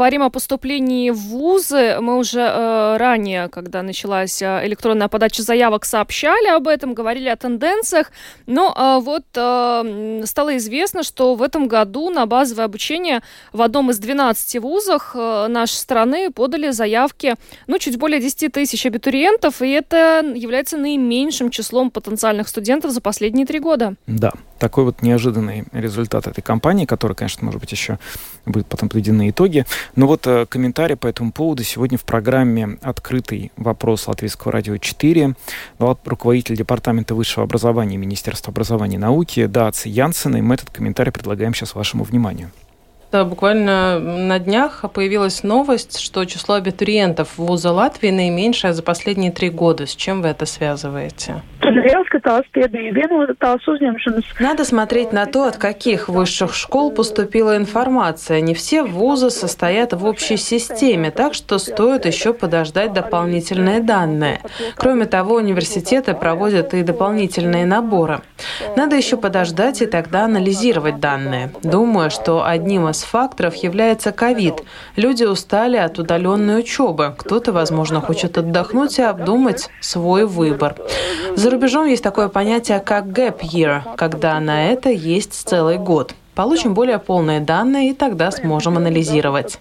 Говорим о поступлении в вузы. Мы уже э, ранее, когда началась э, электронная подача заявок, сообщали об этом, говорили о тенденциях. Но э, вот э, стало известно, что в этом году на базовое обучение в одном из 12 вузов э, нашей страны подали заявки, ну, чуть более 10 тысяч абитуриентов, и это является наименьшим числом потенциальных студентов за последние три года. Да, такой вот неожиданный результат этой кампании, который, конечно, может быть, еще будут потом подведены итоги. Но вот э, комментарий по этому поводу сегодня в программе «Открытый вопрос Латвийского радио 4» дал руководитель Департамента высшего образования Министерства образования и науки Дац Янсен, и мы этот комментарий предлагаем сейчас вашему вниманию. Да, буквально на днях появилась новость, что число абитуриентов вуза Латвии наименьшее за последние три года. С чем вы это связываете? Надо смотреть на то, от каких высших школ поступила информация. Не все вузы состоят в общей системе, так что стоит еще подождать дополнительные данные. Кроме того, университеты проводят и дополнительные наборы. Надо еще подождать и тогда анализировать данные. Думаю, что одним из факторов является ковид. Люди устали от удаленной учебы. Кто-то, возможно, хочет отдохнуть и обдумать свой выбор. За рубежом есть такое понятие, как gap year, когда на это есть целый год. Получим более полные данные и тогда сможем анализировать.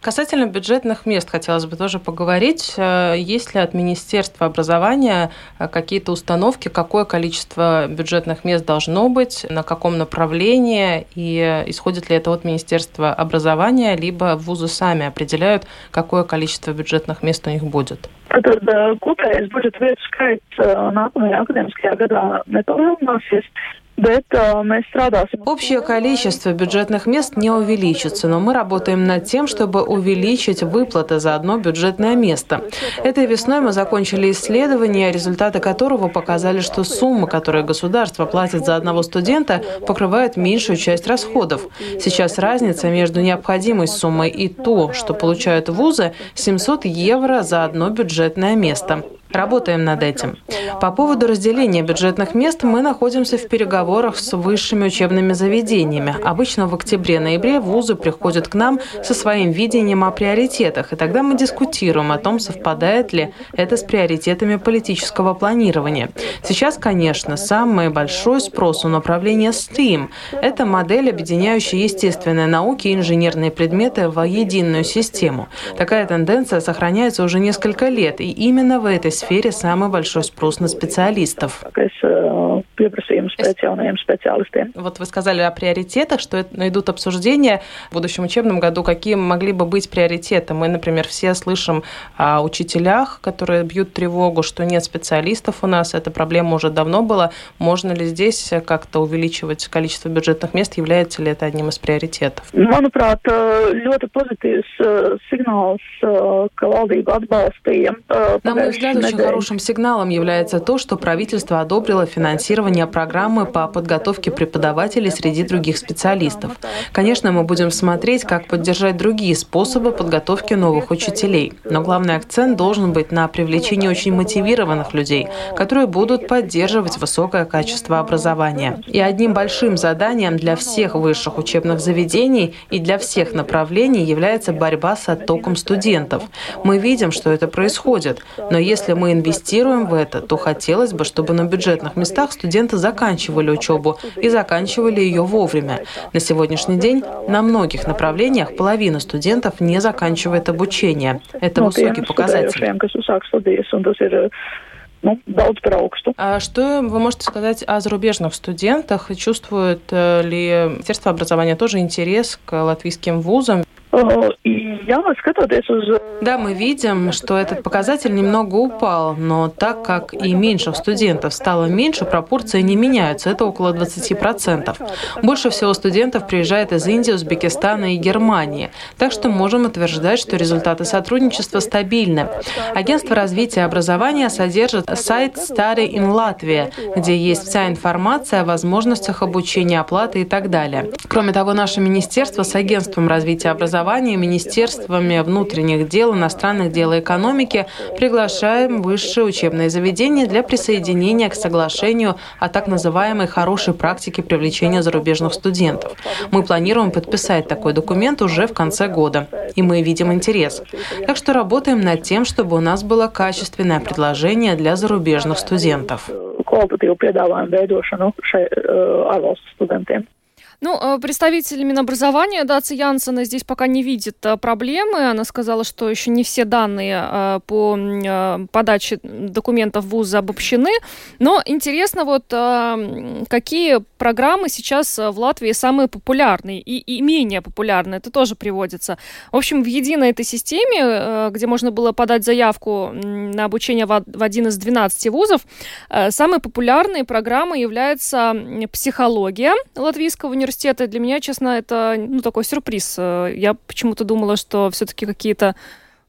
Касательно бюджетных мест хотелось бы тоже поговорить. Э, есть ли от Министерства образования э, какие-то установки, какое количество бюджетных мест должно быть, на каком направлении, и исходит ли это от Министерства образования, либо вузы сами определяют, какое количество бюджетных мест у них будет? Tad kopējais budžeta vietu skaits nākamajā akadēmiskajā gadā nepalielināsies. Общее количество бюджетных мест не увеличится, но мы работаем над тем, чтобы увеличить выплаты за одно бюджетное место. Этой весной мы закончили исследование, результаты которого показали, что сумма, которую государство платит за одного студента, покрывает меньшую часть расходов. Сейчас разница между необходимой суммой и то, что получают вузы, 700 евро за одно бюджетное место. Работаем над этим. По поводу разделения бюджетных мест мы находимся в переговорах с высшими учебными заведениями. Обычно в октябре-ноябре вузы приходят к нам со своим видением о приоритетах, и тогда мы дискутируем о том, совпадает ли это с приоритетами политического планирования. Сейчас, конечно, самый большой спрос у направления STEAM. Это модель, объединяющая естественные науки и инженерные предметы в единую систему. Такая тенденция сохраняется уже несколько лет, и именно в этой сфере самый большой спрос на специалистов. Вот вы сказали о приоритетах, что идут обсуждения в будущем учебном году, какие могли бы быть приоритеты. Мы, например, все слышим о учителях, которые бьют тревогу, что нет специалистов у нас. Эта проблема уже давно была. Можно ли здесь как-то увеличивать количество бюджетных мест? Является ли это одним из приоритетов? Manuprāt, ļoti pozitīvs signāls, ka valdība atbalstīja. На мой взгляд, очень хорошим сигналом является то, что правительство одобрило финансирование программы по подготовке преподавателей среди других специалистов. Конечно, мы будем смотреть, как поддержать другие способы подготовки новых учителей. Но главный акцент должен быть на привлечении очень мотивированных людей, которые будут поддерживать высокое качество образования. И одним большим заданием для всех высших учебных заведений и для всех направлений является борьба с оттоком студентов. Мы видим, что это происходит, но если мы инвестируем в это, то хотелось бы, чтобы на бюджетных местах студенты заканчивали учебу и заканчивали ее вовремя. На сегодняшний день на многих направлениях половина студентов не заканчивает обучение. Это ну, высокий показатель. Ну, а что вы можете сказать о зарубежных студентах? Чувствует э, ли Министерство образования тоже интерес к латвийским вузам? Да, мы видим, что этот показатель немного упал, но так как и меньших студентов стало меньше, пропорции не меняются, это около 20%. Больше всего студентов приезжает из Индии, Узбекистана и Германии, так что можем утверждать, что результаты сотрудничества стабильны. Агентство развития образования содержит сайт Study in Latvia, где есть вся информация о возможностях обучения, оплаты и так далее. Кроме того, наше министерство с агентством развития образования, министерством министерствами внутренних дел, иностранных дел и экономики приглашаем высшие учебные заведения для присоединения к соглашению о так называемой хорошей практике привлечения зарубежных студентов. Мы планируем подписать такой документ уже в конце года, и мы видим интерес. Так что работаем над тем, чтобы у нас было качественное предложение для зарубежных студентов. Ну, э, представитель Минобразования Даци Янсена здесь пока не видит э, проблемы. Она сказала, что еще не все данные э, по подаче документов в вузы обобщены. Но интересно, вот какие программы сейчас в Латвии самые популярные и, и менее популярные. Это тоже приводится. В общем, в единой этой системе, где можно было подать заявку на обучение в один из 12 вузов, самой популярной программой является психология Латвийского университета для меня, честно, это ну, такой сюрприз. Э, я почему-то думала, что все-таки какие-то Э,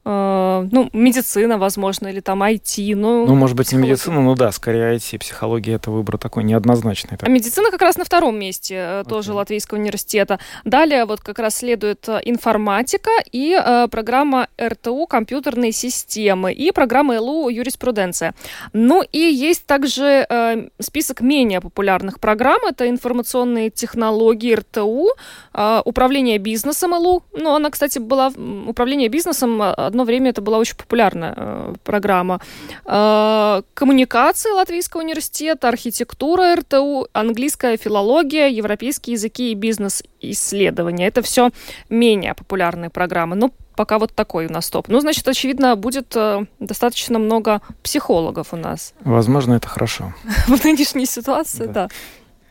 ну, медицина, возможно, или там IT. Ну, ну может быть, не медицина, ну да, скорее IT, психология это выбор такой неоднозначный. А медицина как раз на втором месте okay. Э, тоже Латвийского университета. Далее вот как раз следует э, информатика и э, программа РТУ компьютерные системы и программа ЛУ юриспруденция. Ну и есть также э, список менее популярных программ. Это информационные технологии РТУ, э, управление бизнесом ЛУ. Ну, она, кстати, была управление бизнесом одно время это была очень популярная э, программа. Э, коммуникации Латвийского университета, архитектура РТУ, английская филология, европейские языки и бизнес-исследования. Это все менее популярные программы. Но пока вот такой у нас топ. Ну, значит, очевидно, будет э, достаточно много психологов у нас. Возможно, это хорошо. В нынешней ситуации, да. да.